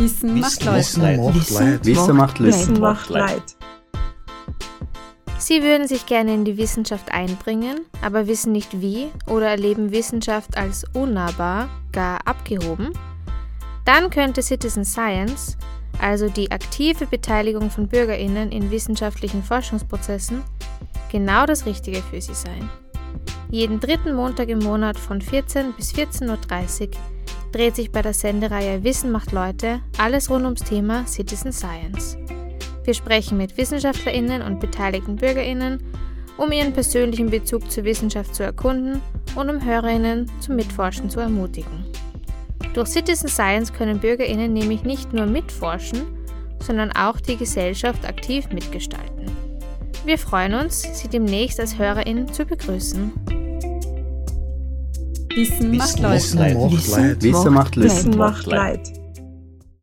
Wissen macht Leid. Wissen macht Leid. Wissen macht Leid. Sie würden sich gerne in die Wissenschaft einbringen, aber wissen nicht wie oder erleben Wissenschaft als unnahbar, gar abgehoben? Dann könnte Citizen Science, also die aktive Beteiligung von Bürgerinnen in wissenschaftlichen Forschungsprozessen, genau das Richtige für Sie sein. Jeden dritten Montag im Monat von 14 bis 14.30 Uhr dreht sich bei der Sendereihe Wissen macht Leute alles rund ums Thema Citizen Science. Wir sprechen mit Wissenschaftlerinnen und beteiligten Bürgerinnen, um ihren persönlichen Bezug zur Wissenschaft zu erkunden und um Hörerinnen zum Mitforschen zu ermutigen. Durch Citizen Science können Bürgerinnen nämlich nicht nur mitforschen, sondern auch die Gesellschaft aktiv mitgestalten. Wir freuen uns, Sie demnächst als Hörerin zu begrüßen. Wissen macht Leid. Wissen macht Leid. Wissen macht Leid.